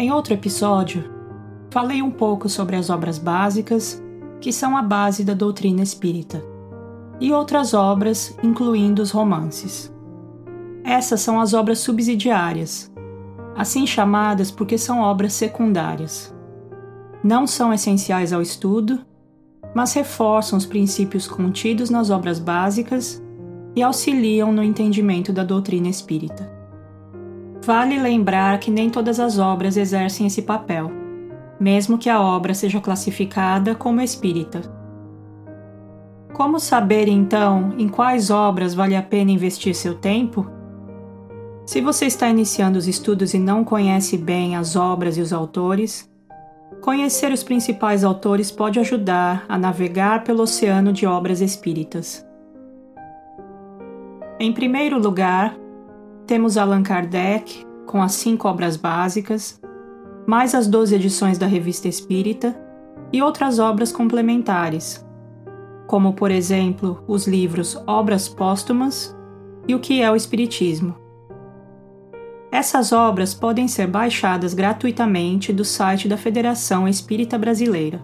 Em outro episódio, falei um pouco sobre as obras básicas, que são a base da doutrina espírita, e outras obras, incluindo os romances. Essas são as obras subsidiárias, assim chamadas porque são obras secundárias. Não são essenciais ao estudo, mas reforçam os princípios contidos nas obras básicas e auxiliam no entendimento da doutrina espírita. Vale lembrar que nem todas as obras exercem esse papel, mesmo que a obra seja classificada como espírita. Como saber então em quais obras vale a pena investir seu tempo? Se você está iniciando os estudos e não conhece bem as obras e os autores, conhecer os principais autores pode ajudar a navegar pelo oceano de obras espíritas. Em primeiro lugar, temos Allan Kardec, com as cinco obras básicas, mais as 12 edições da Revista Espírita e outras obras complementares, como, por exemplo, os livros Obras Póstumas e O que é o Espiritismo. Essas obras podem ser baixadas gratuitamente do site da Federação Espírita Brasileira.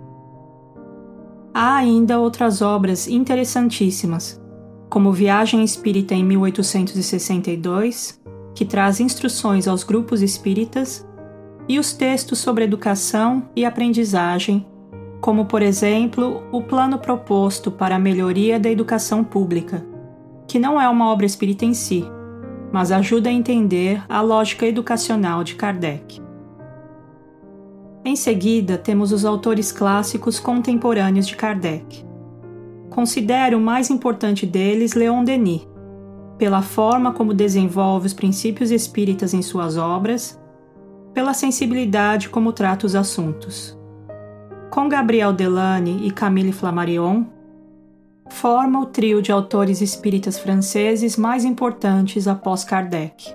Há ainda outras obras interessantíssimas, como Viagem Espírita em 1862, que traz instruções aos grupos espíritas, e os textos sobre educação e aprendizagem, como, por exemplo, o Plano Proposto para a Melhoria da Educação Pública, que não é uma obra espírita em si, mas ajuda a entender a lógica educacional de Kardec. Em seguida, temos os autores clássicos contemporâneos de Kardec. Considero o mais importante deles Leon Denis, pela forma como desenvolve os princípios espíritas em suas obras, pela sensibilidade como trata os assuntos. Com Gabriel Delane e Camille Flammarion, forma o trio de autores espíritas franceses mais importantes após Kardec.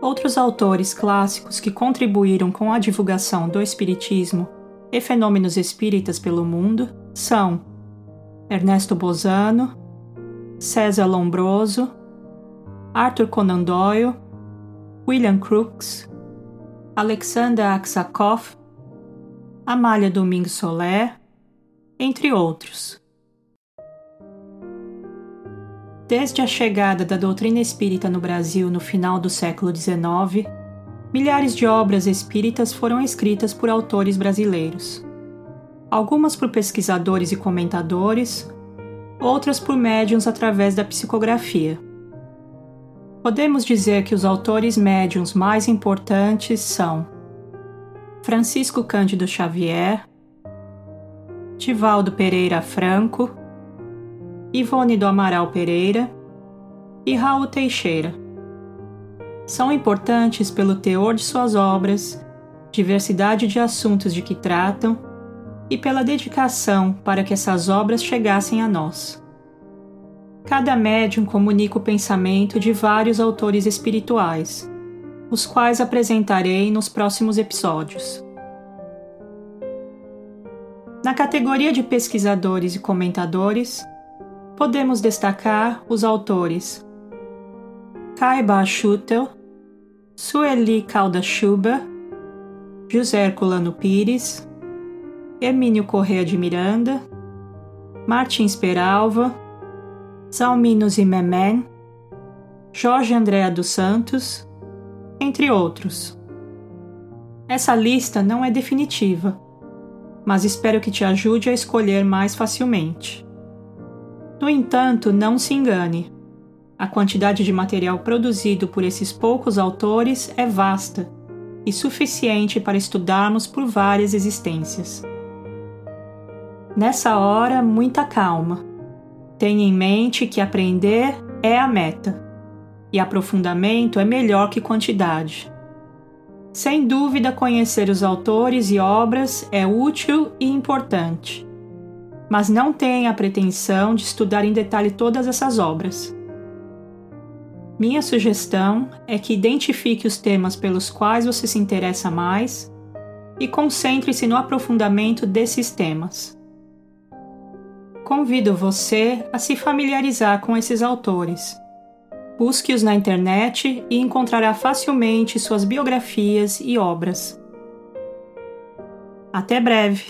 Outros autores clássicos que contribuíram com a divulgação do espiritismo e fenômenos espíritas pelo mundo são Ernesto Bozano, César Lombroso, Arthur Conan Doyle, William Crookes, Alexander Aksakov, Amália Domingues Soler, entre outros. Desde a chegada da doutrina espírita no Brasil no final do século XIX, milhares de obras espíritas foram escritas por autores brasileiros algumas por pesquisadores e comentadores, outras por médiums através da psicografia. Podemos dizer que os autores médiums mais importantes são Francisco Cândido Xavier, Divaldo Pereira Franco, Ivone do Amaral Pereira e Raul Teixeira. São importantes pelo teor de suas obras, diversidade de assuntos de que tratam e pela dedicação para que essas obras chegassem a nós. Cada médium comunica o pensamento de vários autores espirituais, os quais apresentarei nos próximos episódios. Na categoria de pesquisadores e comentadores, podemos destacar os autores Kaiba Schutel, Sueli Calda Schuber, José Herculano Pires, Hermínio Correa de Miranda, Martins Peralva, Salmino Zimmermann, Jorge Andréa dos Santos, entre outros. Essa lista não é definitiva, mas espero que te ajude a escolher mais facilmente. No entanto, não se engane. A quantidade de material produzido por esses poucos autores é vasta e suficiente para estudarmos por várias existências. Nessa hora, muita calma. Tenha em mente que aprender é a meta e aprofundamento é melhor que quantidade. Sem dúvida, conhecer os autores e obras é útil e importante, mas não tenha a pretensão de estudar em detalhe todas essas obras. Minha sugestão é que identifique os temas pelos quais você se interessa mais e concentre-se no aprofundamento desses temas convido você a se familiarizar com esses autores. Busque-os na internet e encontrará facilmente suas biografias e obras. Até breve!